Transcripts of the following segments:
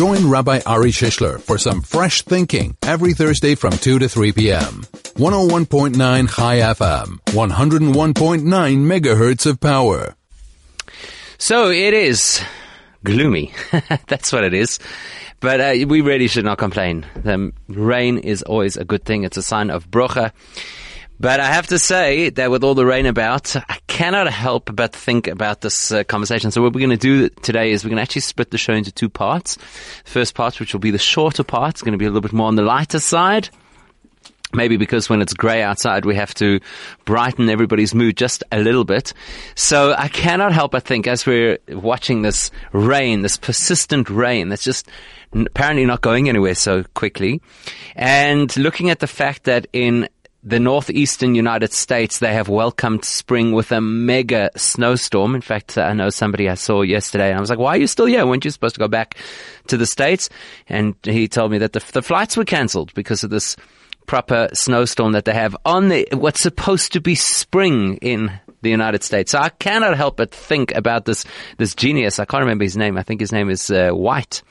Join Rabbi Ari Shishler for some fresh thinking every Thursday from 2 to 3 p.m. 101.9 Chai FM, 101.9 megahertz of power. So it is gloomy. That's what it is. But uh, we really should not complain. The rain is always a good thing. It's a sign of brocha. But I have to say that with all the rain about, I cannot help but think about this uh, conversation. So what we're going to do today is we're going to actually split the show into two parts. First part, which will be the shorter part, is going to be a little bit more on the lighter side. Maybe because when it's grey outside, we have to brighten everybody's mood just a little bit. So I cannot help but think as we're watching this rain, this persistent rain that's just apparently not going anywhere so quickly, and looking at the fact that in the northeastern United States, they have welcomed spring with a mega snowstorm. In fact, I know somebody I saw yesterday and I was like, why are you still here? Weren't you supposed to go back to the States? And he told me that the, the flights were cancelled because of this proper snowstorm that they have on the, what's supposed to be spring in the United States. So I cannot help but think about this, this genius. I can't remember his name. I think his name is uh, White,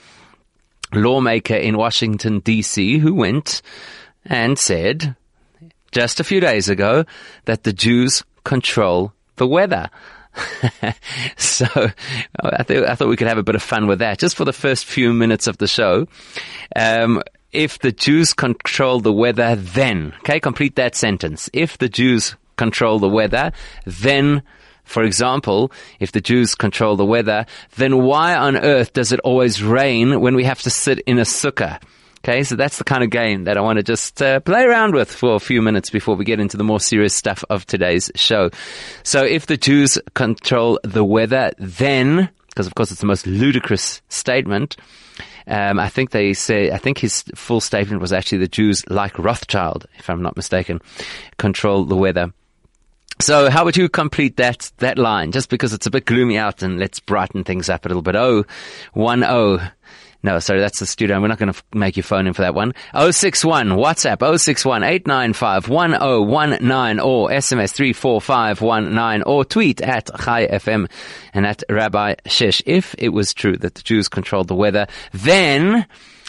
lawmaker in Washington DC who went and said, just a few days ago that the Jews control the weather. so I, th- I, thought we could have a bit of fun with that just for the first few minutes of the show. Um, if the Jews control the weather, then, okay, complete that sentence. If the Jews control the weather, then, for example, if the Jews control the weather, then why on earth does it always rain when we have to sit in a sukkah? Okay, so that's the kind of game that I want to just uh, play around with for a few minutes before we get into the more serious stuff of today's show. So if the Jews control the weather, then, because of course it's the most ludicrous statement, um, I think they say, I think his full statement was actually the Jews, like Rothschild, if I'm not mistaken, control the weather. So how would you complete that, that line? Just because it's a bit gloomy out and let's brighten things up a little bit. Oh, one oh. No, sorry, that's the studio. We're not going to f- make you phone in for that one. 061 WhatsApp 061 895 1019 or SMS 34519 or tweet at Chai FM and at Rabbi Shish. If it was true that the Jews controlled the weather, then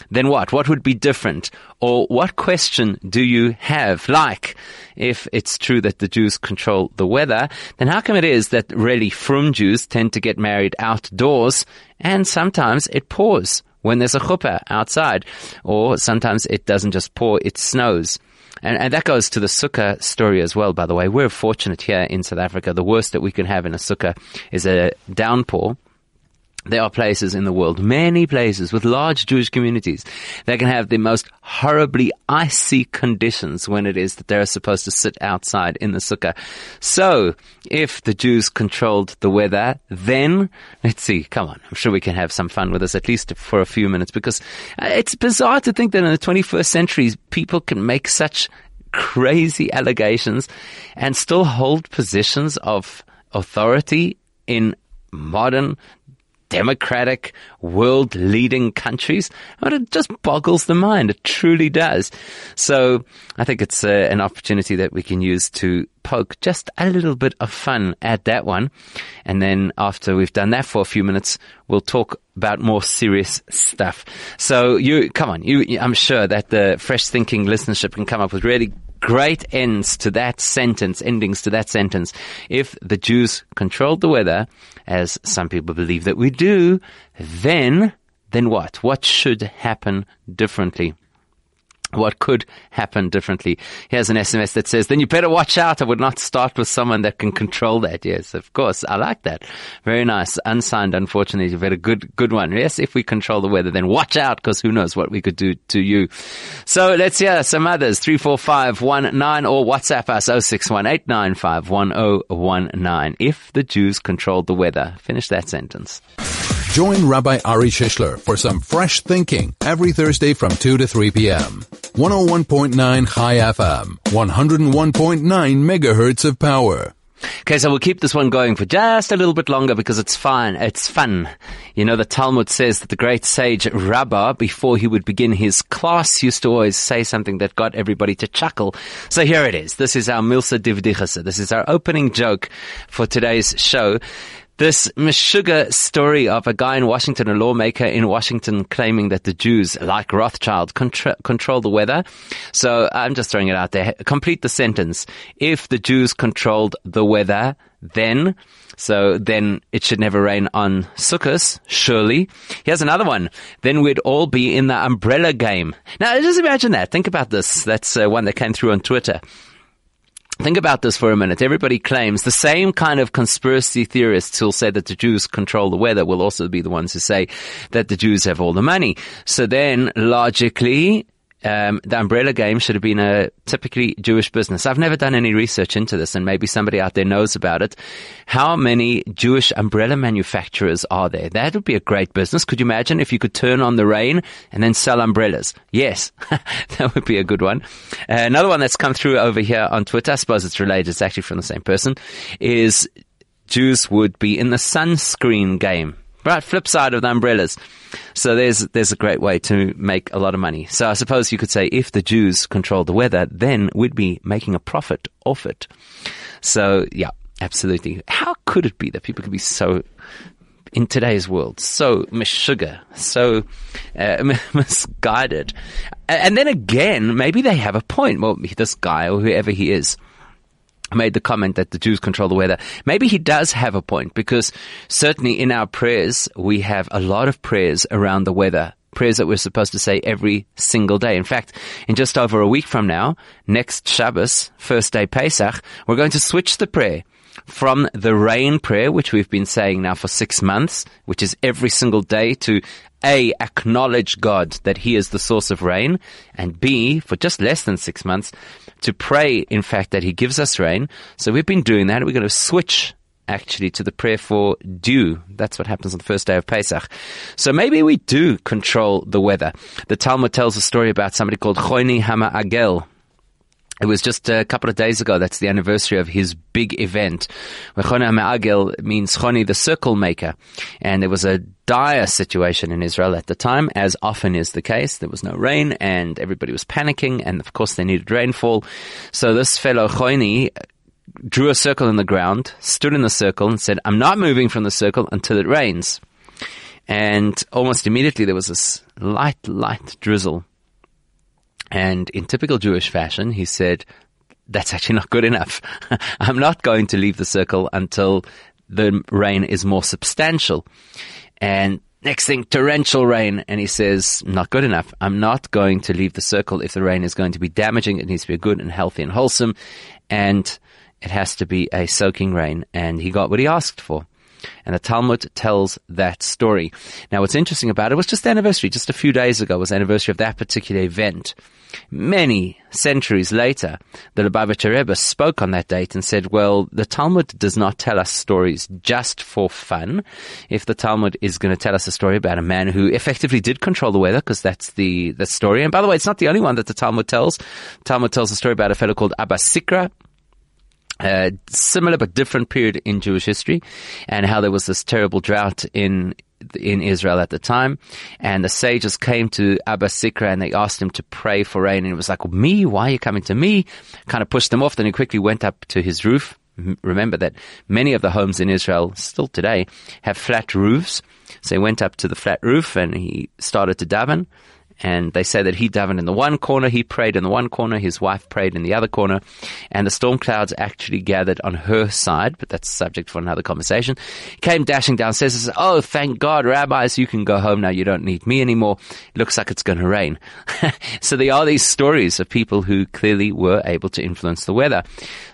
then what? What would be different? Or what question do you have? Like, if it's true that the Jews control the weather, then how come it is that really from Jews tend to get married outdoors and sometimes it pours? When there's a chuppah outside. Or sometimes it doesn't just pour, it snows. And, and, that goes to the sukkah story as well, by the way. We're fortunate here in South Africa. The worst that we can have in a sukkah is a downpour there are places in the world, many places with large Jewish communities that can have the most horribly icy conditions when it is that they're supposed to sit outside in the sukkah. So, if the Jews controlled the weather, then, let's see, come on, I'm sure we can have some fun with this at least for a few minutes because uh, it's bizarre to think that in the 21st century people can make such crazy allegations and still hold positions of authority in modern democratic, world leading countries. But it just boggles the mind. It truly does. So I think it's uh, an opportunity that we can use to poke just a little bit of fun at that one. And then after we've done that for a few minutes, we'll talk about more serious stuff. So you, come on, you, I'm sure that the fresh thinking listenership can come up with really great ends to that sentence, endings to that sentence. If the Jews controlled the weather, as some people believe that we do, then, then what? What should happen differently? What could happen differently. Here's an SMS that says, then you better watch out. I would not start with someone that can control that. Yes, of course. I like that. Very nice. Unsigned, unfortunately. You've had a good, good one. Yes, if we control the weather, then watch out because who knows what we could do to you. So let's hear some others. 34519 or WhatsApp us 0618951019. If the Jews controlled the weather. Finish that sentence. Join Rabbi Ari Shishler for some fresh thinking every Thursday from 2 to 3 p.m. 101.9 Chai FM, 101.9 megahertz of power. Okay, so we'll keep this one going for just a little bit longer because it's fun. It's fun. You know, the Talmud says that the great sage Rabbah, before he would begin his class, used to always say something that got everybody to chuckle. So here it is. This is our Milsa Divdichasa. This is our opening joke for today's show. This Meshuggah story of a guy in Washington, a lawmaker in Washington, claiming that the Jews, like Rothschild, control, control the weather. So I'm just throwing it out there. Complete the sentence. If the Jews controlled the weather, then so then it should never rain on Sukkot, surely. Here's another one. Then we'd all be in the umbrella game. Now, just imagine that. Think about this. That's uh, one that came through on Twitter. Think about this for a minute. Everybody claims the same kind of conspiracy theorists who'll say that the Jews control the weather will also be the ones who say that the Jews have all the money. So then, logically, um, the umbrella game should have been a typically Jewish business. I've never done any research into this, and maybe somebody out there knows about it. How many Jewish umbrella manufacturers are there? That would be a great business. Could you imagine if you could turn on the rain and then sell umbrellas? Yes, that would be a good one. Uh, another one that's come through over here on Twitter, I suppose it's related, it's actually from the same person, is Jews would be in the sunscreen game. Right, flip side of the umbrellas. So there's there's a great way to make a lot of money. So I suppose you could say if the Jews controlled the weather, then we'd be making a profit off it. So yeah, absolutely. How could it be that people could be so in today's world so sugar, so uh, misguided? And then again, maybe they have a point. Well, this guy or whoever he is made the comment that the Jews control the weather. Maybe he does have a point because certainly in our prayers, we have a lot of prayers around the weather. Prayers that we're supposed to say every single day. In fact, in just over a week from now, next Shabbos, first day Pesach, we're going to switch the prayer from the rain prayer, which we've been saying now for six months, which is every single day to a, acknowledge God that He is the source of rain, and B, for just less than six months, to pray, in fact, that He gives us rain. So we've been doing that. We're going to switch actually to the prayer for dew. That's what happens on the first day of Pesach. So maybe we do control the weather. The Talmud tells a story about somebody called Choni Hama Agel. It was just a couple of days ago. That's the anniversary of his big event. Choni Agel means Choni, the circle maker. And there was a dire situation in Israel at the time, as often is the case. There was no rain and everybody was panicking. And of course they needed rainfall. So this fellow Choni drew a circle in the ground, stood in the circle and said, I'm not moving from the circle until it rains. And almost immediately there was this light, light drizzle and in typical Jewish fashion, he said, that's actually not good enough. I'm not going to leave the circle until the rain is more substantial. And next thing, torrential rain. And he says, not good enough. I'm not going to leave the circle if the rain is going to be damaging. It needs to be good and healthy and wholesome. And it has to be a soaking rain. And he got what he asked for. And the Talmud tells that story. Now, what's interesting about it was just the anniversary, just a few days ago was the anniversary of that particular event. Many centuries later, the Lubavitcher Rebbe spoke on that date and said, well, the Talmud does not tell us stories just for fun. If the Talmud is going to tell us a story about a man who effectively did control the weather, because that's the, the story. And by the way, it's not the only one that the Talmud tells. Talmud tells a story about a fellow called Abba Sikra, uh, similar but different period in Jewish history, and how there was this terrible drought in in Israel at the time, and the sages came to Abba Sikra and they asked him to pray for rain, and he was like, "Me? Why are you coming to me?" Kind of pushed them off. Then he quickly went up to his roof. Remember that many of the homes in Israel still today have flat roofs. So he went up to the flat roof and he started to daven. And they say that he davened in the one corner, he prayed in the one corner, his wife prayed in the other corner, and the storm clouds actually gathered on her side, but that's subject for another conversation. Came dashing downstairs says, Oh, thank God, rabbis, you can go home now. You don't need me anymore. Looks like it's going to rain. so there are these stories of people who clearly were able to influence the weather.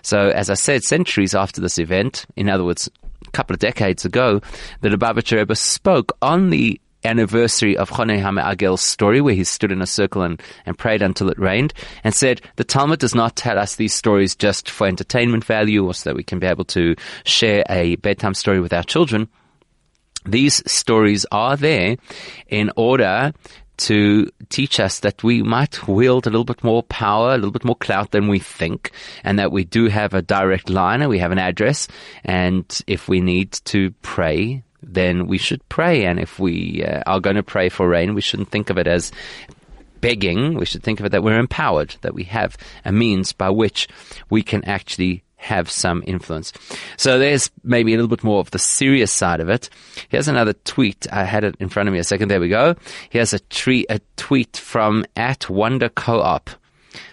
So as I said, centuries after this event, in other words, a couple of decades ago, the Lubavitcher Rebbe spoke on the anniversary of Choni Agel's story, where he stood in a circle and, and prayed until it rained, and said, the Talmud does not tell us these stories just for entertainment value or so that we can be able to share a bedtime story with our children. These stories are there in order to teach us that we might wield a little bit more power, a little bit more clout than we think, and that we do have a direct line and we have an address. And if we need to pray, then we should pray. And if we uh, are going to pray for rain, we shouldn't think of it as begging. We should think of it that we're empowered, that we have a means by which we can actually have some influence. So there's maybe a little bit more of the serious side of it. Here's another tweet. I had it in front of me a second. There we go. Here's a, tre- a tweet from at Wonder Co-op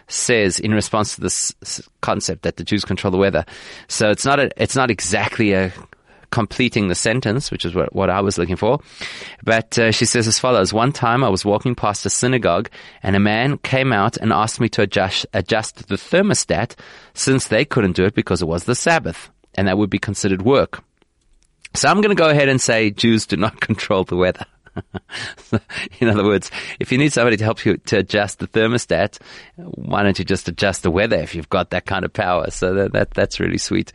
says in response to this concept that the Jews control the weather. So it's not a, it's not exactly a completing the sentence, which is what, what I was looking for. But uh, she says as follows: One time I was walking past a synagogue, and a man came out and asked me to adjust adjust the thermostat, since they couldn't do it because it was the Sabbath, and that would be considered work. So I'm going to go ahead and say Jews do not control the weather. in other words, if you need somebody to help you to adjust the thermostat, why don't you just adjust the weather if you've got that kind of power? So that, that that's really sweet.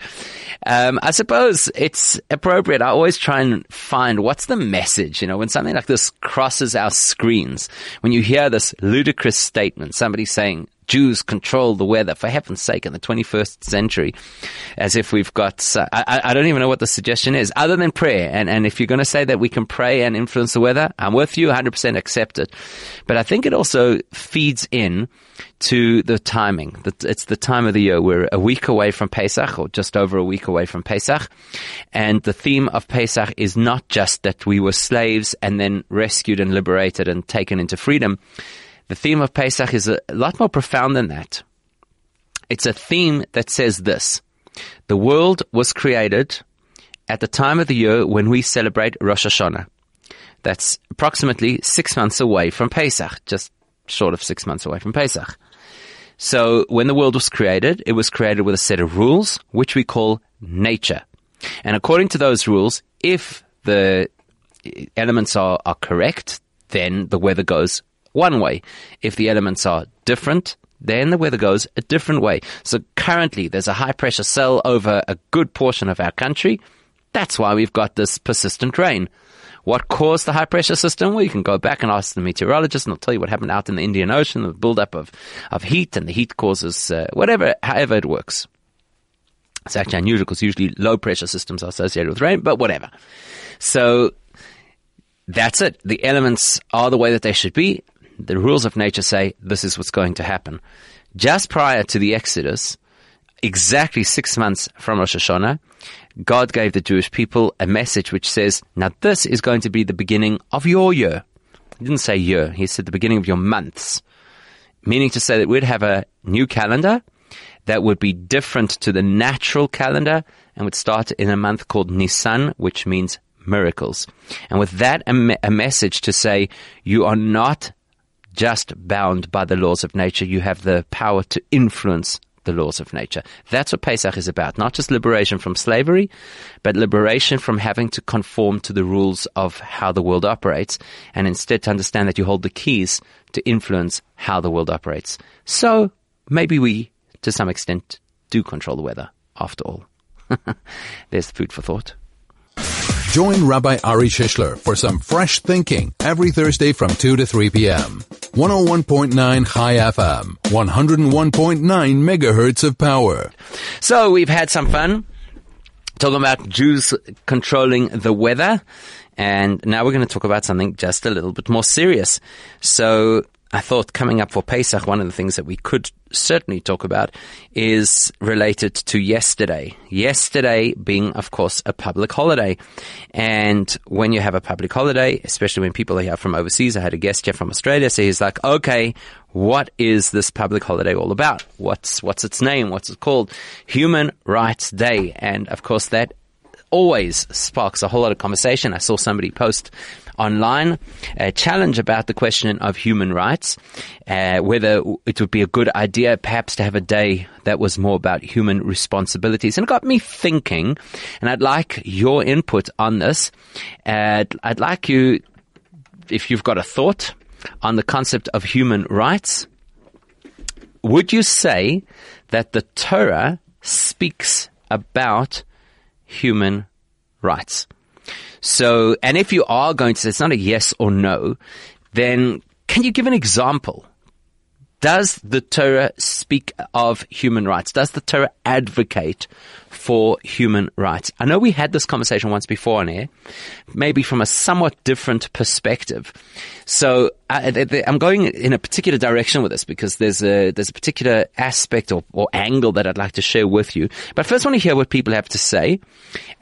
Um, I suppose it's appropriate. I always try and find what's the message. You know, when something like this crosses our screens, when you hear this ludicrous statement, somebody saying Jews control the weather, for heaven's sake, in the 21st century, as if we've got, uh, I, I, don't even know what the suggestion is, other than prayer. And, and if you're going to say that we can pray and influence the weather, I'm with you, 100% accept it. But I think it also feeds in to the timing. It's the time of the year. We're a week away from Pesach, or just over a week away from Pesach. And the theme of Pesach is not just that we were slaves and then rescued and liberated and taken into freedom the theme of Pesach is a lot more profound than that. It's a theme that says this. The world was created at the time of the year when we celebrate Rosh Hashanah. That's approximately six months away from Pesach, just short of six months away from Pesach. So when the world was created, it was created with a set of rules, which we call nature. And according to those rules, if the elements are, are correct, then the weather goes one way. If the elements are different, then the weather goes a different way. So currently there's a high pressure cell over a good portion of our country. That's why we've got this persistent rain. What caused the high pressure system? Well, you can go back and ask the meteorologist and they'll tell you what happened out in the Indian Ocean, the buildup of, of heat and the heat causes, uh, whatever, however it works. It's actually unusual because usually low pressure systems are associated with rain, but whatever. So that's it. The elements are the way that they should be the rules of nature say this is what's going to happen. Just prior to the Exodus, exactly six months from Rosh Hashanah, God gave the Jewish people a message which says, now this is going to be the beginning of your year. He didn't say year, he said the beginning of your months. Meaning to say that we'd have a new calendar that would be different to the natural calendar and would start in a month called Nisan, which means miracles. And with that, a, me- a message to say, you are not just bound by the laws of nature. You have the power to influence the laws of nature. That's what Pesach is about. Not just liberation from slavery, but liberation from having to conform to the rules of how the world operates, and instead to understand that you hold the keys to influence how the world operates. So maybe we, to some extent, do control the weather after all. There's food for thought. Join Rabbi Ari Shishler for some fresh thinking every Thursday from 2 to 3 p.m. 101.9 Chai FM, 101.9 megahertz of power. So we've had some fun talking about Jews controlling the weather. And now we're going to talk about something just a little bit more serious. So I thought coming up for Pesach, one of the things that we could certainly talk about is related to yesterday. Yesterday being, of course, a public holiday. And when you have a public holiday, especially when people are here from overseas, I had a guest here from Australia, so he's like, okay, what is this public holiday all about? What's, what's its name? What's it called? Human Rights Day. And of course that always sparks a whole lot of conversation. I saw somebody post online a challenge about the question of human rights, uh, whether it would be a good idea perhaps to have a day that was more about human responsibilities. And it got me thinking, and I'd like your input on this. Uh, I'd like you, if you've got a thought on the concept of human rights, would you say that the Torah speaks about human rights. So, and if you are going to say it's not a yes or no, then can you give an example? Does the Torah speak of human rights? Does the Torah advocate for human rights. I know we had this conversation once before on air, maybe from a somewhat different perspective. So I, am going in a particular direction with this because there's a there's a particular aspect or, or angle that I'd like to share with you. But first, I want to hear what people have to say.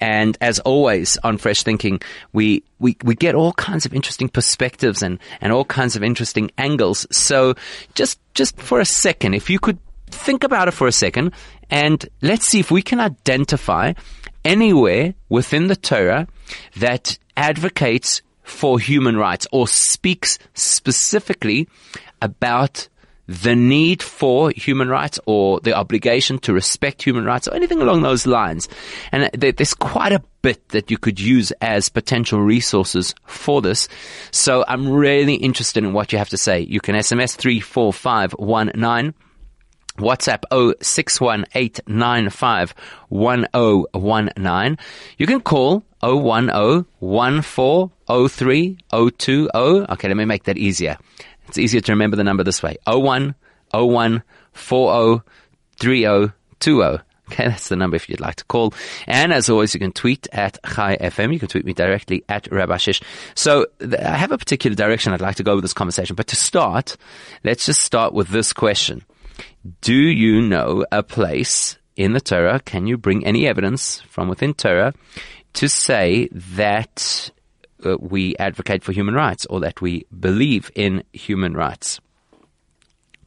And as always on Fresh Thinking, we we, we get all kinds of interesting perspectives and, and all kinds of interesting angles. So just just for a second, if you could think about it for a second and let's see if we can identify anywhere within the Torah that advocates for human rights or speaks specifically about the need for human rights or the obligation to respect human rights or anything along those lines. And there's quite a bit that you could use as potential resources for this. So I'm really interested in what you have to say. You can SMS 34519 WhatsApp 0618951019. You can call 010140302. Okay, let me make that easier. It's easier to remember the number this way. 010140302. Okay, that's the number if you'd like to call. And as always, you can tweet at Chai FM. You can tweet me directly at Rabbi Shish. So I have a particular direction I'd like to go with this conversation. But to start, let's just start with this question. Do you know a place in the Torah? Can you bring any evidence from within Torah to say that uh, we advocate for human rights or that we believe in human rights?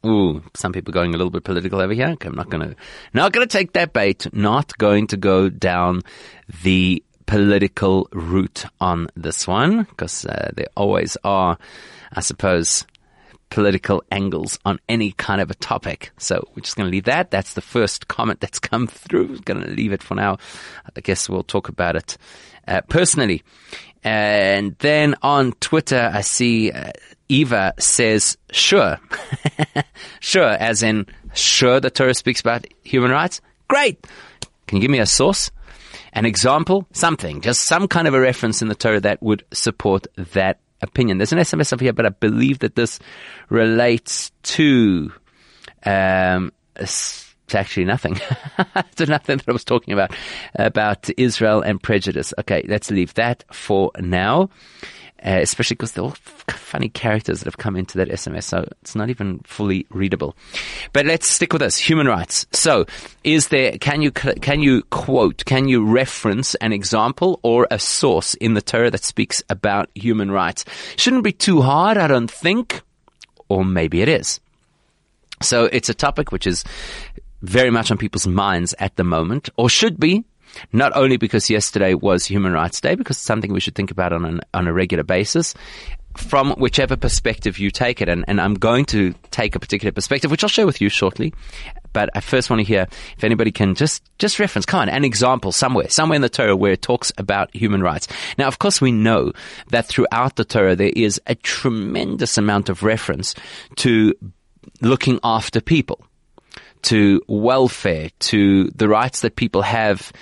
Ooh, some people going a little bit political over here. Okay, I'm not going to, not going to take that bait. Not going to go down the political route on this one because uh, there always are, I suppose, political angles on any kind of a topic. So we're just going to leave that. That's the first comment that's come through. Going to leave it for now. I guess we'll talk about it uh, personally. And then on Twitter, I see uh, Eva says, sure. sure, as in, sure the Torah speaks about human rights? Great. Can you give me a source? An example? Something. Just some kind of a reference in the Torah that would support that opinion. There's an SMS up here, but I believe that this relates to, um, actually nothing. it's nothing that I was talking about, about Israel and prejudice. Okay, let's leave that for now. Uh, especially because they're all funny characters that have come into that SMS, so it's not even fully readable. But let's stick with this: human rights. So, is there? Can you can you quote? Can you reference an example or a source in the Torah that speaks about human rights? Shouldn't be too hard, I don't think, or maybe it is. So it's a topic which is very much on people's minds at the moment, or should be, not only because yesterday was Human Rights Day, because it's something we should think about on, an, on a regular basis, from whichever perspective you take it. And, and I'm going to take a particular perspective, which I'll share with you shortly. But I first want to hear if anybody can just, just reference, come on, an example somewhere, somewhere in the Torah where it talks about human rights. Now, of course, we know that throughout the Torah there is a tremendous amount of reference to looking after people to welfare, to the rights that people have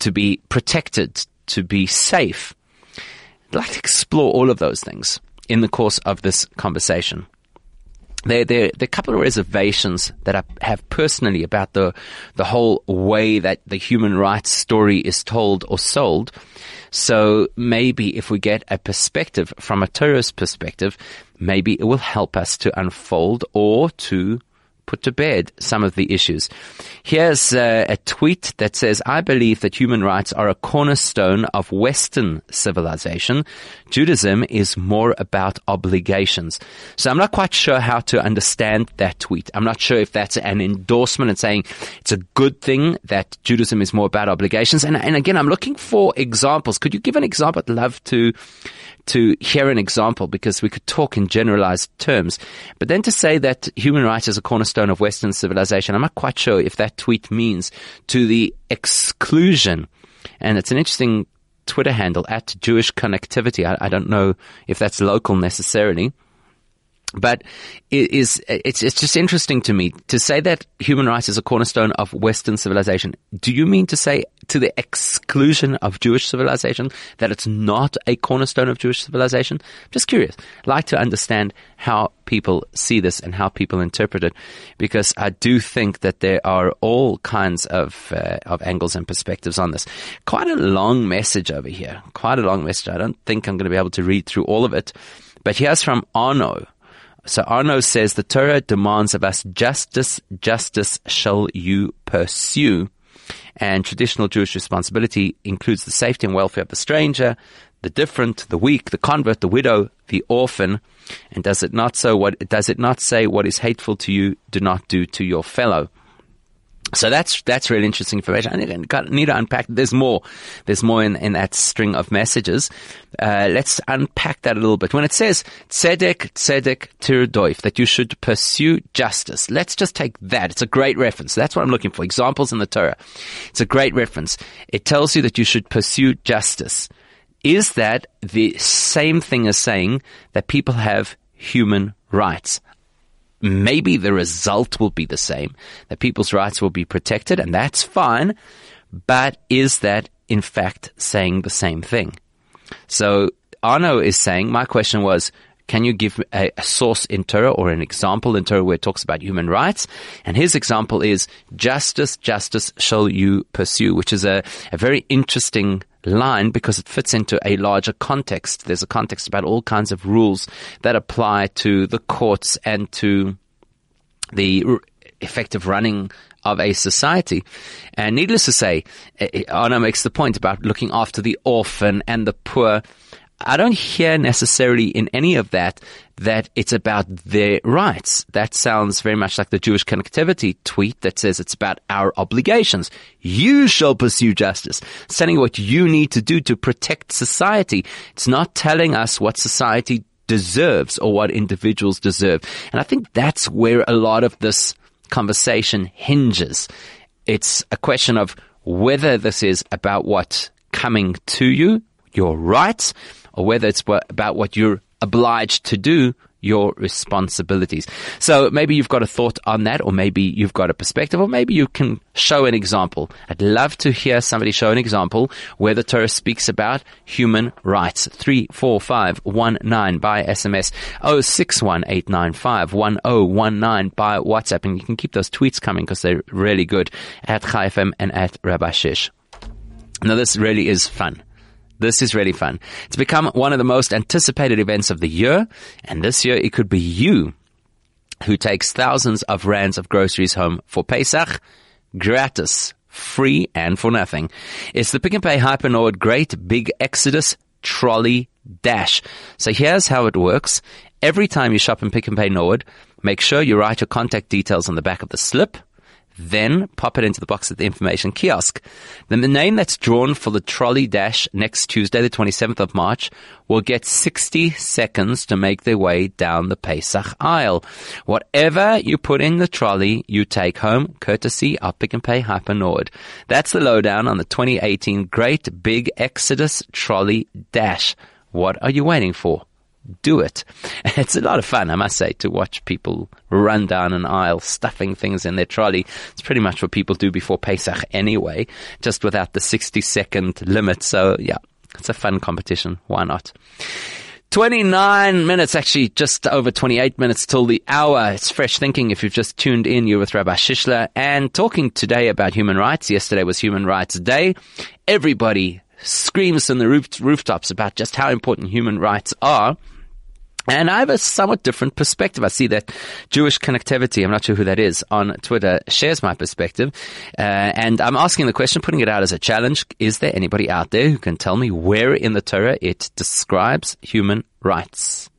to be protected, to be safe. I'd like to explore all of those things in the course of this conversation. There, there, there are a couple of reservations that I have personally about the, the whole way that the human rights story is told or sold. So maybe if we get a perspective from a Torah's perspective, maybe it will help us to unfold or to put to bed some of the issues. Here's uh, a tweet that says, I believe that human rights are a cornerstone of Western civilization. Judaism is more about obligations. So I'm not quite sure how to understand that tweet. I'm not sure if that's an endorsement and saying it's a good thing that Judaism is more about obligations. And, and again, I'm looking for examples. Could you give an example? I'd love to to hear an example because we could talk in generalized terms. But then to say that human rights is a cornerstone of Western civilization, I'm not quite sure if that tweet means to the exclusion. And it's an interesting Twitter handle at Jewish Connectivity. I, I don't know if that's local necessarily. But it is it's it's just interesting to me to say that human rights is a cornerstone of Western civilization. Do you mean to say to the exclusion of Jewish civilization that it's not a cornerstone of Jewish civilization? Just curious. Like to understand how people see this and how people interpret it, because I do think that there are all kinds of uh, of angles and perspectives on this. Quite a long message over here. Quite a long message. I don't think I'm going to be able to read through all of it, but here's from Arno so Arno says the Torah demands of us justice, justice shall you pursue. And traditional Jewish responsibility includes the safety and welfare of the stranger, the different, the weak, the convert, the widow, the orphan. And does it not so what does it not say what is hateful to you, do not do to your fellow? So that's that's really interesting information. I need to unpack. There's more. There's more in, in that string of messages. Uh, let's unpack that a little bit. When it says tzedek tzedek tirdoif, that you should pursue justice. Let's just take that. It's a great reference. That's what I'm looking for. Examples in the Torah. It's a great reference. It tells you that you should pursue justice. Is that the same thing as saying that people have human rights? Maybe the result will be the same, that people's rights will be protected, and that's fine. But is that in fact saying the same thing? So Arno is saying, my question was, can you give a, a, source in Torah or an example in Torah where it talks about human rights? And his example is justice, justice shall you pursue, which is a, a very interesting line because it fits into a larger context. There's a context about all kinds of rules that apply to the courts and to the effective running of a society. And needless to say, eh, eh, Arno makes the point about looking after the orphan and the poor I don't hear necessarily in any of that that it's about their rights. That sounds very much like the Jewish connectivity tweet that says it's about our obligations. You shall pursue justice. It's telling what you need to do to protect society. It's not telling us what society deserves or what individuals deserve. And I think that's where a lot of this conversation hinges. It's a question of whether this is about what's coming to you, your rights, or whether it's about what you're obliged to do, your responsibilities. So maybe you've got a thought on that, or maybe you've got a perspective, or maybe you can show an example. I'd love to hear somebody show an example where the Torah speaks about human rights. 34519 by SMS, 0618951019 by WhatsApp, and you can keep those tweets coming because they're really good at Chai FM and at Rabbi Shish. Now this really is fun. This is really fun. It's become one of the most anticipated events of the year, and this year it could be you who takes thousands of rands of groceries home for Pesach, gratis, free, and for nothing. It's the Pick and Pay Hypernord Great Big Exodus Trolley Dash. So here's how it works. Every time you shop in Pick and Pay Nord, make sure you write your contact details on the back of the slip then pop it into the box at the information kiosk. Then the name that's drawn for the trolley dash next Tuesday, the 27th of March, will get 60 seconds to make their way down the Pesach aisle. Whatever you put in the trolley, you take home, courtesy of Pick and Pay Hyper Nord. That's the lowdown on the 2018 Great Big Exodus Trolley Dash. What are you waiting for? Do it. It's a lot of fun, I must say, to watch people run down an aisle stuffing things in their trolley. It's pretty much what people do before Pesach anyway, just without the 60 second limit. So yeah, it's a fun competition. Why not? 29 minutes, actually just over 28 minutes till the hour. It's fresh thinking. If you've just tuned in, you're with Rabbi Shishler and talking today about human rights. Yesterday was Human Rights Day. Everybody screams in the roof, rooftops about just how important human rights are. And I have a somewhat different perspective. I see that Jewish connectivity, I'm not sure who that is, on Twitter shares my perspective. Uh, and I'm asking the question, putting it out as a challenge. Is there anybody out there who can tell me where in the Torah it describes human rights?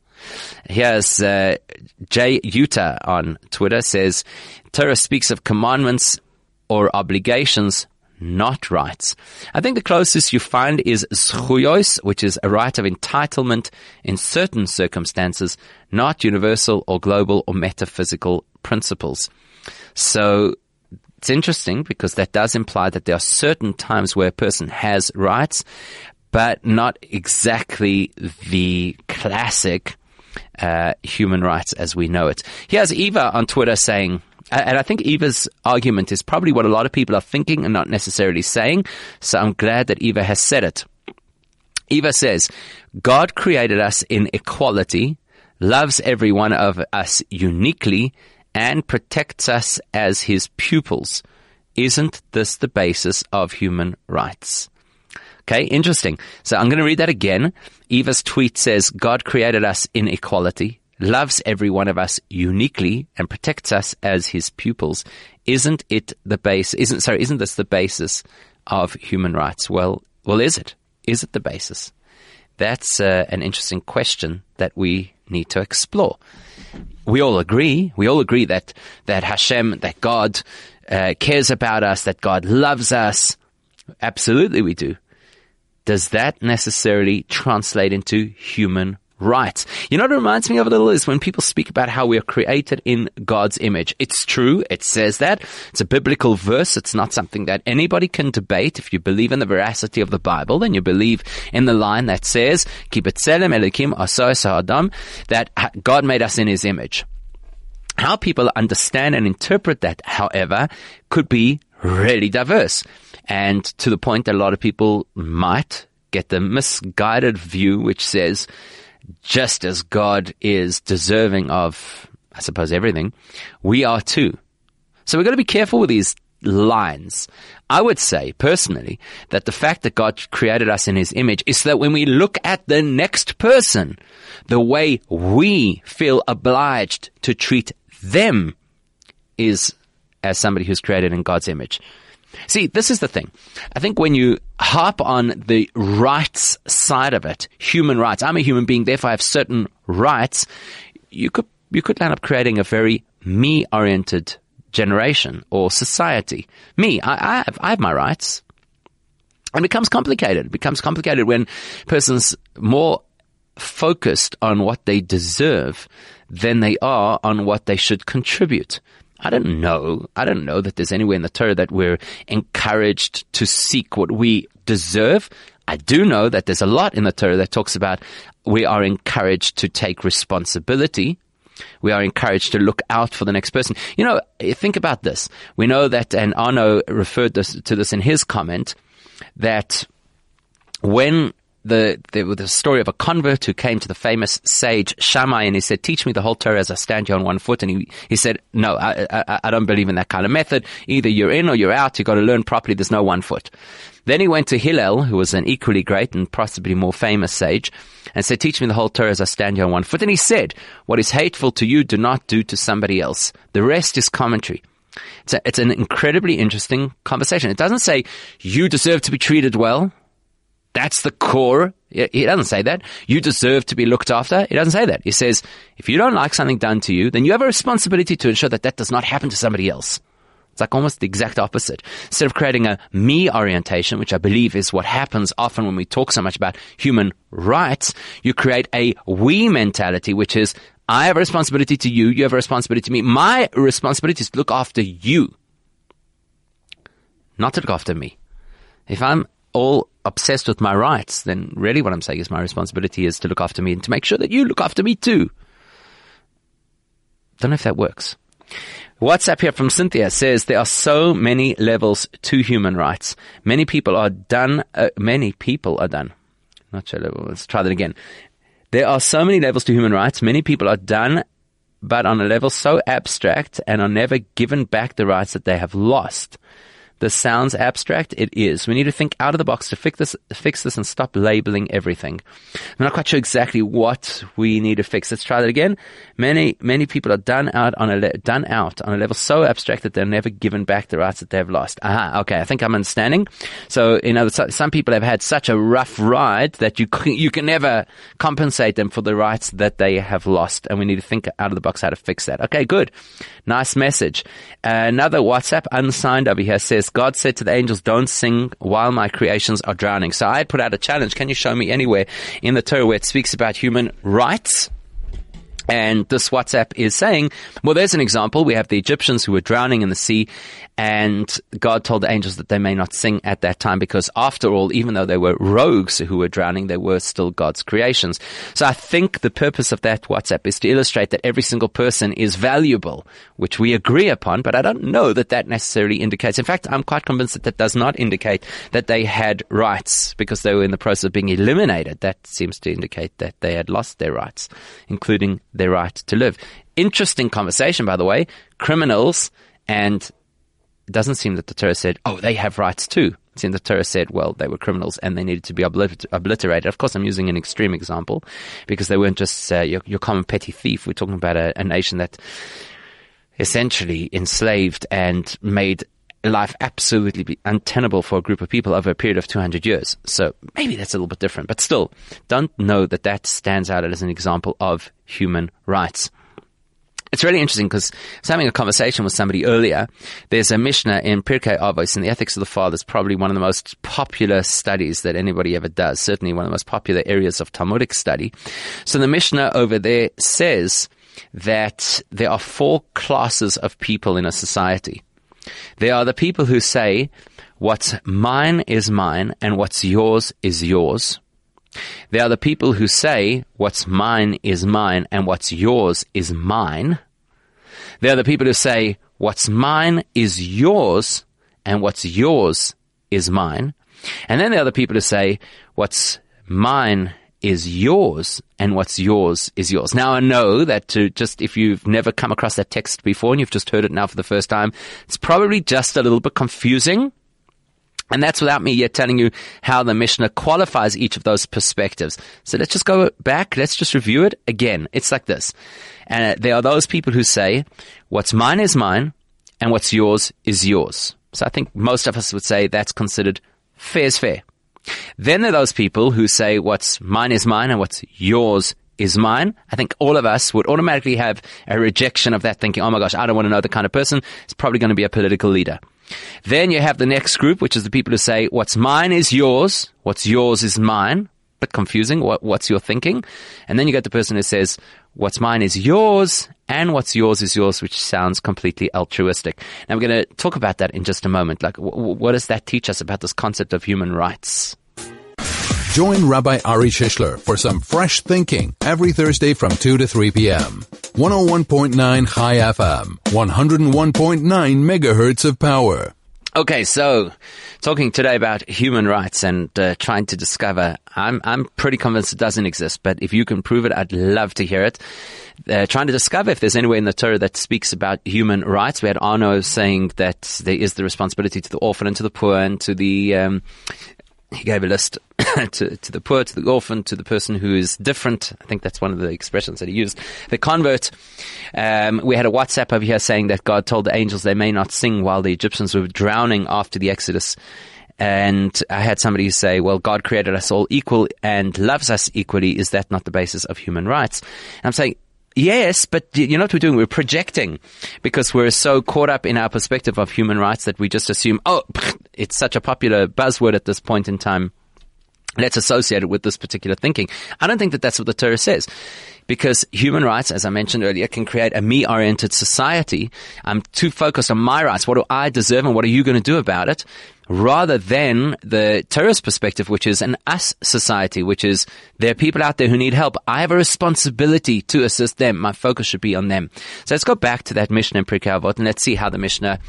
Here's uh, Jay Utah on Twitter says, Torah speaks of commandments or obligations not rights. I think the closest you find is zchuyos, which is a right of entitlement in certain circumstances, not universal or global or metaphysical principles. So it's interesting because that does imply that there are certain times where a person has rights, but not exactly the classic uh, human rights as we know it. Here's Eva on Twitter saying, and I think Eva's argument is probably what a lot of people are thinking and not necessarily saying. So I'm glad that Eva has said it. Eva says, God created us in equality, loves every one of us uniquely, and protects us as his pupils. Isn't this the basis of human rights? Okay, interesting. So I'm going to read that again. Eva's tweet says, God created us in equality, loves every one of us uniquely, and protects us as his pupils. Isn't it the base, isn't, sorry, isn't this the basis of human rights? Well, well, is it? Is it the basis? That's uh, an interesting question that we need to explore. We all agree. We all agree that that Hashem, that God uh, cares about us, that God loves us. Absolutely, we do. Does that necessarily translate into human rights. You know what it reminds me of a little is when people speak about how we are created in God's image. It's true. It says that. It's a biblical verse. It's not something that anybody can debate. If you believe in the veracity of the Bible, then you believe in the line that says, Elokim Adam, that God made us in his image. How people understand and interpret that, however, could be really diverse. And to the point that a lot of people might get the misguided view which says just as God is deserving of, I suppose, everything, we are too. So we've got to be careful with these lines. I would say personally that the fact that God created us in his image is that when we look at the next person, the way we feel obliged to treat them is as somebody who's created in God's image. See, this is the thing. I think when you harp on the rights side of it, human rights, I'm a human being, therefore I have certain rights, you could, you could end up creating a very me oriented generation or society. Me, I, I, have, I have my rights. And it becomes complicated. It becomes complicated when persons more focused on what they deserve than they are on what they should contribute. I don't know. I don't know that there's anywhere in the Torah that we're encouraged to seek what we deserve. I do know that there's a lot in the Torah that talks about we are encouraged to take responsibility. We are encouraged to look out for the next person. You know, think about this. We know that, and Arno referred this, to this in his comment, that when the, the, the story of a convert who came to the famous sage Shammai and he said, teach me the whole Torah as I stand here on one foot. And he, he said, no, I, I, I don't believe in that kind of method. Either you're in or you're out. You've got to learn properly. There's no one foot. Then he went to Hillel, who was an equally great and possibly more famous sage, and said, teach me the whole Torah as I stand here on one foot. And he said, what is hateful to you, do not do to somebody else. The rest is commentary. It's, a, it's an incredibly interesting conversation. It doesn't say you deserve to be treated well. That's the core. He doesn't say that. You deserve to be looked after. He doesn't say that. He says, if you don't like something done to you, then you have a responsibility to ensure that that does not happen to somebody else. It's like almost the exact opposite. Instead of creating a me orientation, which I believe is what happens often when we talk so much about human rights, you create a we mentality, which is, I have a responsibility to you, you have a responsibility to me. My responsibility is to look after you, not to look after me. If I'm all obsessed with my rights, then really what I'm saying is my responsibility is to look after me and to make sure that you look after me too. Don't know if that works. WhatsApp here from Cynthia says there are so many levels to human rights. Many people are done. Uh, many people are done. Not sure. Let's try that again. There are so many levels to human rights. Many people are done, but on a level so abstract and are never given back the rights that they have lost. This sounds abstract. It is. We need to think out of the box to fix this, fix this and stop labeling everything. I'm not quite sure exactly what we need to fix. Let's try that again. Many, many people are done out on a, le- done out on a level so abstract that they're never given back the rights that they've lost. Aha. Okay. I think I'm understanding. So, you know, some people have had such a rough ride that you you can never compensate them for the rights that they have lost. And we need to think out of the box how to fix that. Okay. Good. Nice message. Uh, another WhatsApp unsigned over here says, God said to the angels, don't sing while my creations are drowning. So I put out a challenge. Can you show me anywhere in the Torah where it speaks about human rights? And this WhatsApp is saying, well, there's an example. We have the Egyptians who were drowning in the sea and God told the angels that they may not sing at that time because after all, even though they were rogues who were drowning, they were still God's creations. So I think the purpose of that WhatsApp is to illustrate that every single person is valuable, which we agree upon, but I don't know that that necessarily indicates. In fact, I'm quite convinced that that does not indicate that they had rights because they were in the process of being eliminated. That seems to indicate that they had lost their rights, including their right to live. Interesting conversation, by the way. Criminals and it doesn't seem that the Torah said, oh, they have rights too. It seemed the Torah said, well, they were criminals and they needed to be obliter- obliterated. Of course, I'm using an extreme example because they weren't just uh, your, your, common petty thief. We're talking about a, a nation that essentially enslaved and made life absolutely untenable for a group of people over a period of 200 years. So maybe that's a little bit different, but still, don't know that that stands out as an example of human rights. It's really interesting because I was having a conversation with somebody earlier. There's a Mishnah in Pirkei Avos in the Ethics of the Fathers, probably one of the most popular studies that anybody ever does. Certainly one of the most popular areas of Talmudic study. So the Mishnah over there says that there are four classes of people in a society. There are the people who say, what's mine is mine and what's yours is yours. They are the people who say, what's mine is mine and what's yours is mine. They are the people who say, what's mine is yours and what's yours is mine. And then there are the people who say, what's mine is yours and what's yours is yours. Now I know that to just, if you've never come across that text before and you've just heard it now for the first time, it's probably just a little bit confusing. And that's without me yet telling you how the Mishnah qualifies each of those perspectives. So let's just go back. Let's just review it again. It's like this. And uh, there are those people who say, what's mine is mine and what's yours is yours. So I think most of us would say that's considered fair is fair. Then there are those people who say what's mine is mine and what's yours is mine. I think all of us would automatically have a rejection of that thinking, oh my gosh, I don't want to know the kind of person. It's probably going to be a political leader. Then you have the next group, which is the people who say, what's mine is yours, what's yours is mine. Bit confusing. What, what's your thinking? And then you get the person who says, what's mine is yours, and what's yours is yours, which sounds completely altruistic. Now we're going to talk about that in just a moment. Like, w- what does that teach us about this concept of human rights? Join Rabbi Ari Shishler for some fresh thinking every Thursday from 2 to 3 p.m. 101.9 Chai FM, 101.9 megahertz of power. Okay, so talking today about human rights and uh, trying to discover, I'm I'm pretty convinced it doesn't exist, but if you can prove it, I'd love to hear it. Uh, trying to discover if there's anywhere in the Torah that speaks about human rights. We had Arno saying that there is the responsibility to the orphan and to the poor and to the um, he gave a list to, to the poor, to the orphan, to the person who is different. I think that's one of the expressions that he used. The convert. Um, we had a WhatsApp over here saying that God told the angels they may not sing while the Egyptians were drowning after the Exodus. And I had somebody say, well, God created us all equal and loves us equally. Is that not the basis of human rights? And I'm saying, Yes, but you know what we're doing? We're projecting because we're so caught up in our perspective of human rights that we just assume, oh, it's such a popular buzzword at this point in time. Let's associate it with this particular thinking. I don't think that that's what the Torah says. Because human rights, as I mentioned earlier, can create a me-oriented society. I'm too focused on my rights. What do I deserve and what are you going to do about it? Rather than the Torah's perspective, which is an us society, which is there are people out there who need help. I have a responsibility to assist them. My focus should be on them. So let's go back to that Mishnah in Pirkei and let's see how the Mishnah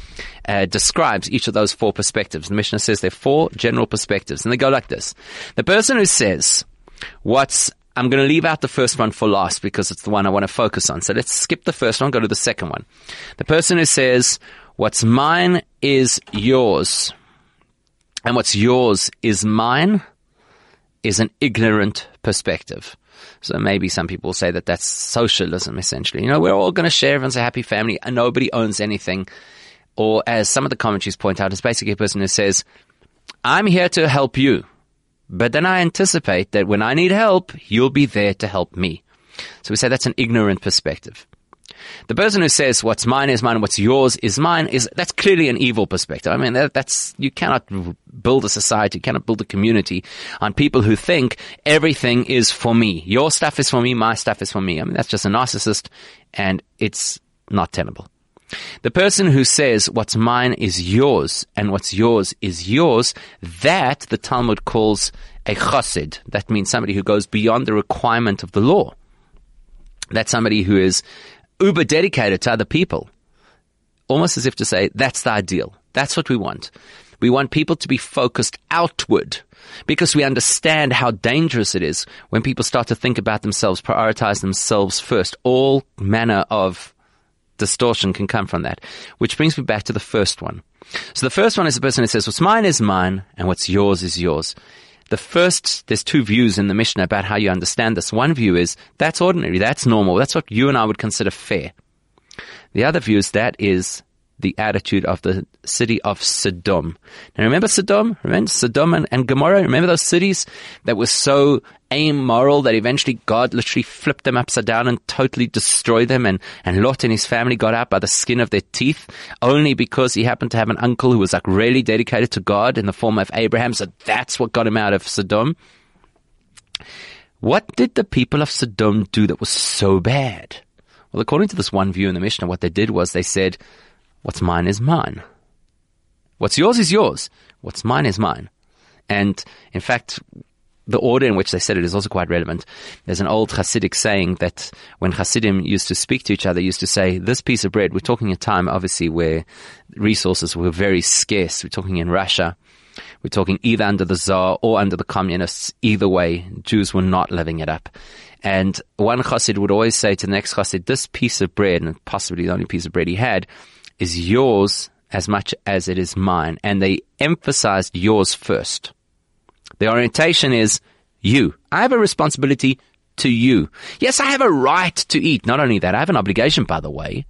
uh, describes each of those four perspectives. The Mishnah says there are four general perspectives, and they go like this: the person who says, "What's I'm going to leave out the first one for last because it's the one I want to focus on. So let's skip the first one, go to the second one. The person who says, what's mine is yours and what's yours is mine is an ignorant perspective. So maybe some people say that that's socialism, essentially. You know, we're all going to share, everyone's a happy family, and nobody owns anything. Or as some of the commentaries point out, it's basically a person who says, I'm here to help you. But then I anticipate that when I need help, you'll be there to help me. So we say that's an ignorant perspective. The person who says what's mine is mine, what's yours is mine, is that's clearly an evil perspective. I mean, that, that's you cannot build a society, you cannot build a community on people who think everything is for me. Your stuff is for me, my stuff is for me. I mean, that's just a narcissist, and it's not tenable. The person who says what's mine is yours and what's yours is yours, that the Talmud calls a chassid. That means somebody who goes beyond the requirement of the law. That's somebody who is uber dedicated to other people. Almost as if to say, that's the ideal. That's what we want. We want people to be focused outward because we understand how dangerous it is when people start to think about themselves, prioritize themselves first. All manner of distortion can come from that. Which brings me back to the first one. So the first one is the person who says, what's mine is mine and what's yours is yours. The first, there's two views in the Mishnah about how you understand this. One view is that's ordinary, that's normal, that's what you and I would consider fair. The other view is that is the attitude of the city of Sodom. Now remember Sodom? Remember Sodom and, and Gomorrah? Remember those cities that were so amoral that eventually God literally flipped them upside down and totally destroyed them and, and Lot and his family got out by the skin of their teeth only because he happened to have an uncle who was like really dedicated to God in the form of Abraham. So that's what got him out of Sodom. What did the people of Sodom do that was so bad? Well, according to this one view in the Mishnah, what they did was they said, What's mine is mine. What's yours is yours. What's mine is mine. And in fact, the order in which they said it is also quite relevant. There's an old Hasidic saying that when Hasidim used to speak to each other, used to say, this piece of bread, we're talking a time obviously where resources were very scarce. We're talking in Russia. We're talking either under the Tsar or under the communists. Either way, Jews were not living it up. And one Chassid would always say to the next Chassid, this piece of bread, and possibly the only piece of bread he had, is yours as much as it is mine. And they emphasized yours first. The orientation is you. I have a responsibility to you. Yes, I have a right to eat. Not only that, I have an obligation, by the way.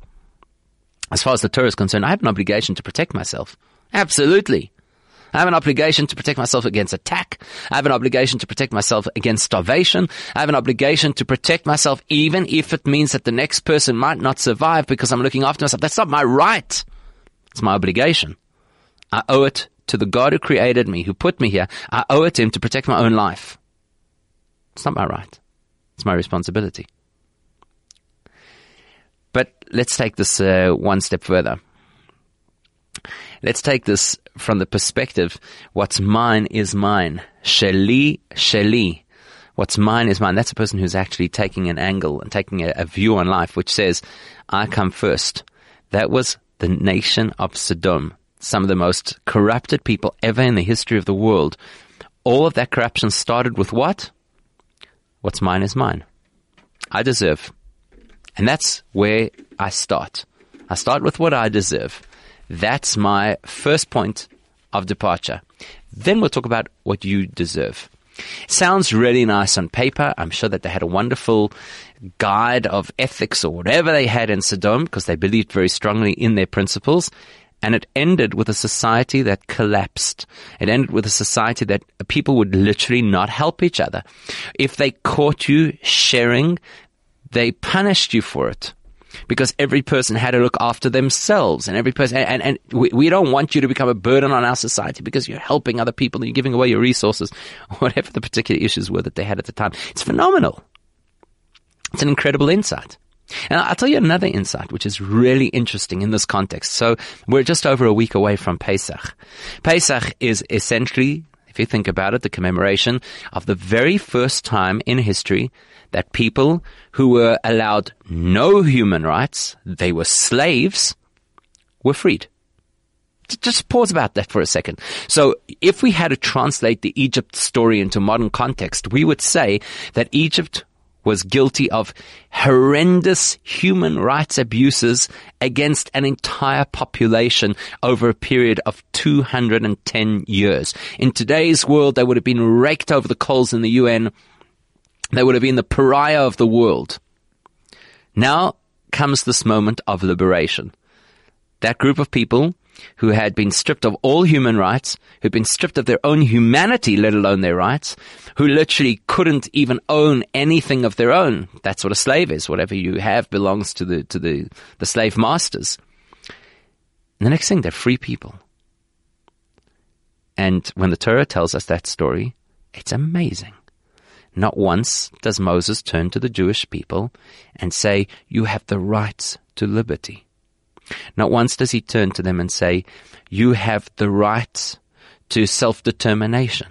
As far as the Torah is concerned, I have an obligation to protect myself. Absolutely. I have an obligation to protect myself against attack. I have an obligation to protect myself against starvation. I have an obligation to protect myself even if it means that the next person might not survive because I'm looking after myself. That's not my right. It's my obligation. I owe it to the God who created me, who put me here. I owe it to him to protect my own life. It's not my right. It's my responsibility. But let's take this uh, one step further. Let's take this from the perspective, what's mine is mine. Sheli, sheli. What's mine is mine. That's a person who's actually taking an angle and taking a, a view on life, which says, I come first. That was the nation of Sodom some of the most corrupted people ever in the history of the world. All of that corruption started with what? What's mine is mine. I deserve. And that's where I start. I start with what I deserve. That's my first point of departure. Then we'll talk about what you deserve. Sounds really nice on paper. I'm sure that they had a wonderful guide of ethics or whatever they had in Sodom because they believed very strongly in their principles. And it ended with a society that collapsed. It ended with a society that people would literally not help each other. If they caught you sharing, they punished you for it because every person had to look after themselves and every person and, and we, we, don't want you to become a burden on our society because you're helping other people and you're giving away your resources whatever the particular issues were that they had at the time it's phenomenal it's an incredible insight and I'll tell you another insight, which is really interesting in this context. So we're just over a week away from Pesach. Pesach is essentially, if you think about it, the commemoration of the very first time in history that people who were allowed no human rights, they were slaves, were freed. Just pause about that for a second. So if we had to translate the Egypt story into modern context, we would say that Egypt was guilty of horrendous human rights abuses against an entire population over a period of 210 years. In today's world, they would have been raked over the coals in the UN. They would have been the pariah of the world. Now comes this moment of liberation. That group of people who had been stripped of all human rights, who'd been stripped of their own humanity, let alone their rights, who literally couldn't even own anything of their own. That's what a slave is. Whatever you have belongs to the, to the, the slave masters. And the next thing, they're free people. And when the Torah tells us that story, it's amazing. Not once does Moses turn to the Jewish people and say, you have the rights to liberty. Not once does he turn to them and say, you have the right to self-determination.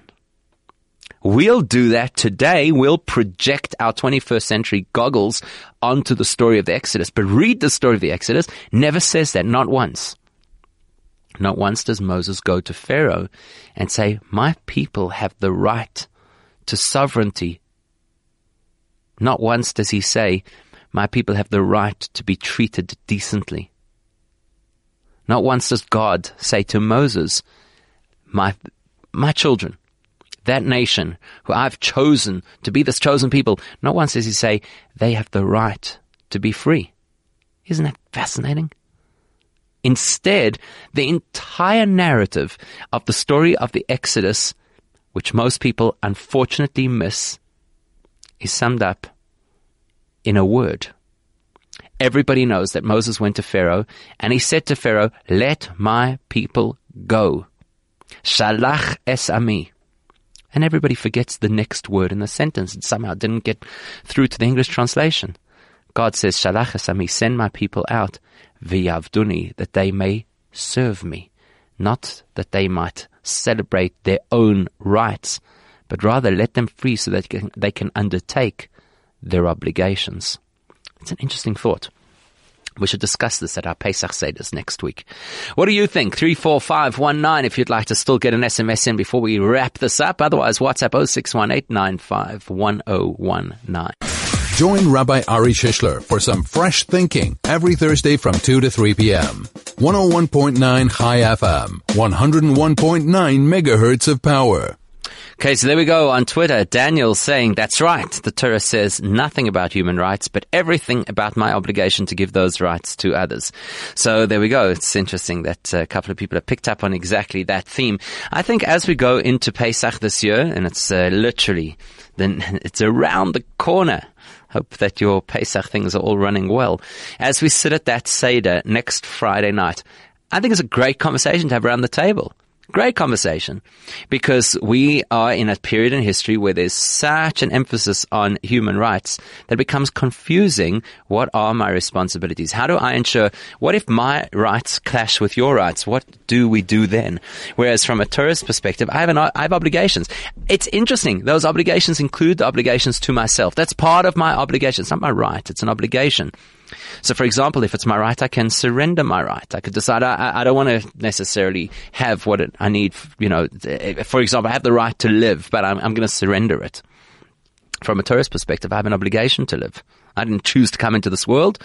We'll do that today. We'll project our 21st century goggles onto the story of the Exodus. But read the story of the Exodus. Never says that. Not once. Not once does Moses go to Pharaoh and say, my people have the right to sovereignty. Not once does he say, my people have the right to be treated decently. Not once does God say to Moses, my, my children, that nation who I've chosen to be this chosen people, not once does he say they have the right to be free. Isn't that fascinating? Instead, the entire narrative of the story of the Exodus, which most people unfortunately miss, is summed up in a word. Everybody knows that Moses went to Pharaoh and he said to Pharaoh, let my people go. Shalach es ami. And everybody forgets the next word in the sentence. It somehow didn't get through to the English translation. God says, Shalach es ami, send my people out, v'yavduni, that they may serve me. Not that they might celebrate their own rights, but rather let them free so that they can undertake their obligations. It's an interesting thought. We should discuss this at our Pesach Seders next week. What do you think? 34519 if you'd like to still get an SMS in before we wrap this up. Otherwise, WhatsApp 0618951019. Join Rabbi Ari Shishler for some fresh thinking every Thursday from 2 to 3 p.m. 101.9 Chai FM, 101.9 megahertz of power. Okay, so there we go on Twitter. Daniel saying, that's right. The Torah says nothing about human rights, but everything about my obligation to give those rights to others. So there we go. It's interesting that a couple of people have picked up on exactly that theme. I think as we go into Pesach this year, and it's uh, literally, then it's around the corner. Hope that your Pesach things are all running well. As we sit at that Seder next Friday night, I think it's a great conversation to have around the table. Great conversation because we are in a period in history where there's such an emphasis on human rights that it becomes confusing. What are my responsibilities? How do I ensure what if my rights clash with your rights? What do we do then? Whereas from a Torah's perspective, I have, an, I have obligations. It's interesting. Those obligations include the obligations to myself. That's part of my obligation. It's not my right. It's an obligation. So, for example, if it's my right, I can surrender my right. I could decide I, I don't want to necessarily have what it, I need. You know, for example, I have the right to live, but I'm, I'm going to surrender it. From a Torah's perspective, I have an obligation to live. I didn't choose to come into this world,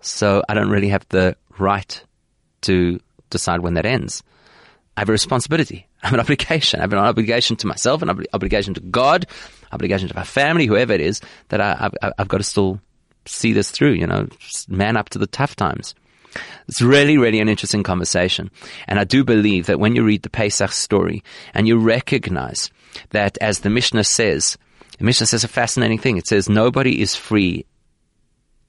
so I don't really have the right to decide when that ends. I have a responsibility. I have an obligation. I have an obligation to myself, an obligation to God, obligation to my family, whoever it is, that I, have I've got to still see this through, you know, man up to the tough times. It's really, really an interesting conversation. And I do believe that when you read the Pesach story and you recognize that as the Mishnah says, the Mishnah says a fascinating thing. It says nobody is free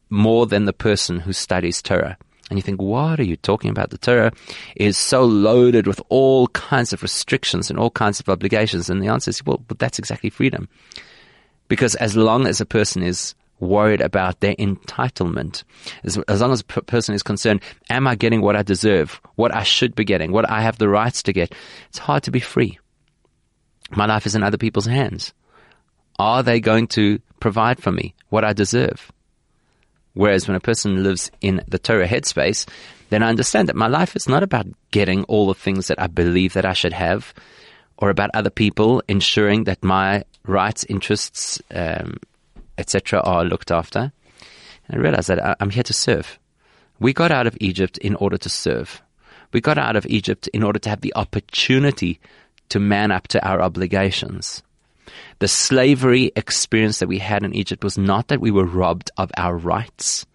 more than the person who studies Torah. And you think, what are you talking about? The Torah is so loaded with all kinds of restrictions and all kinds of obligations. And the answer is, well, but that's exactly freedom. Because as long as a person is worried about their entitlement. As, as long as a p- person is concerned, am I getting what I deserve, what I should be getting, what I have the rights to get? It's hard to be free. My life is in other people's hands. Are they going to provide for me what I deserve? Whereas when a person lives in the Torah headspace, then I understand that my life is not about getting all the things that I believe that I should have, or about other people ensuring that my rights, interests, um, etc., are looked after. And I realized that I'm here to serve. We got out of Egypt in order to serve. We got out of Egypt in order to have the opportunity to man up to our obligations. The slavery experience that we had in Egypt was not that we were robbed of our rights.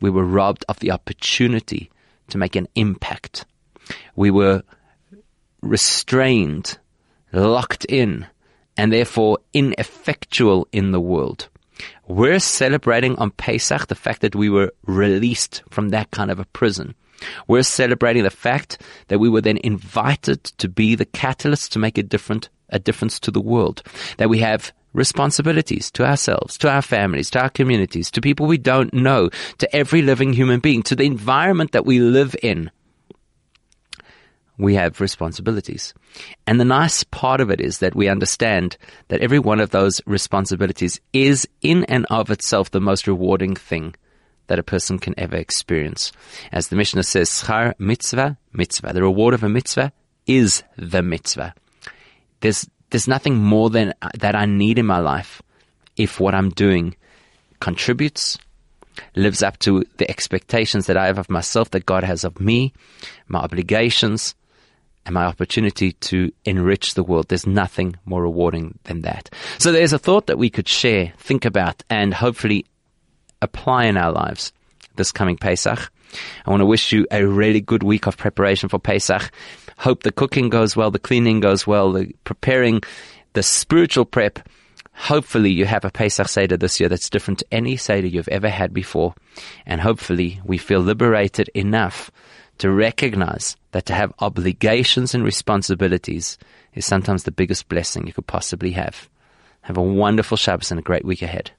We were robbed of the opportunity to make an impact. We were restrained, locked in, and therefore ineffectual in the world. We're celebrating on Pesach the fact that we were released from that kind of a prison. We're celebrating the fact that we were then invited to be the catalyst to make a different a difference to the world. That we have responsibilities to ourselves, to our families, to our communities, to people we don't know, to every living human being, to the environment that we live in. We have responsibilities. And the nice part of it is that we understand that every one of those responsibilities is in and of itself the most rewarding thing that a person can ever experience. As the Mishnah says, schar mitzvah, mitzvah. The reward of a mitzvah is the mitzvah. There's, there's nothing more than that I need in my life if what I'm doing contributes, lives up to the expectations that I have of myself, that God has of me, my obligations, and my opportunity to enrich the world. There's nothing more rewarding than that. So there's a thought that we could share, think about, and hopefully apply in our lives this coming Pesach. I want to wish you a really good week of preparation for Pesach. Hope the cooking goes well, the cleaning goes well, the preparing, the spiritual prep. Hopefully you have a Pesach Seder this year that's different to any Seder you've ever had before. And hopefully we feel liberated enough to recognize that to have obligations and responsibilities is sometimes the biggest blessing you could possibly have. Have a wonderful Shabbos and a great week ahead.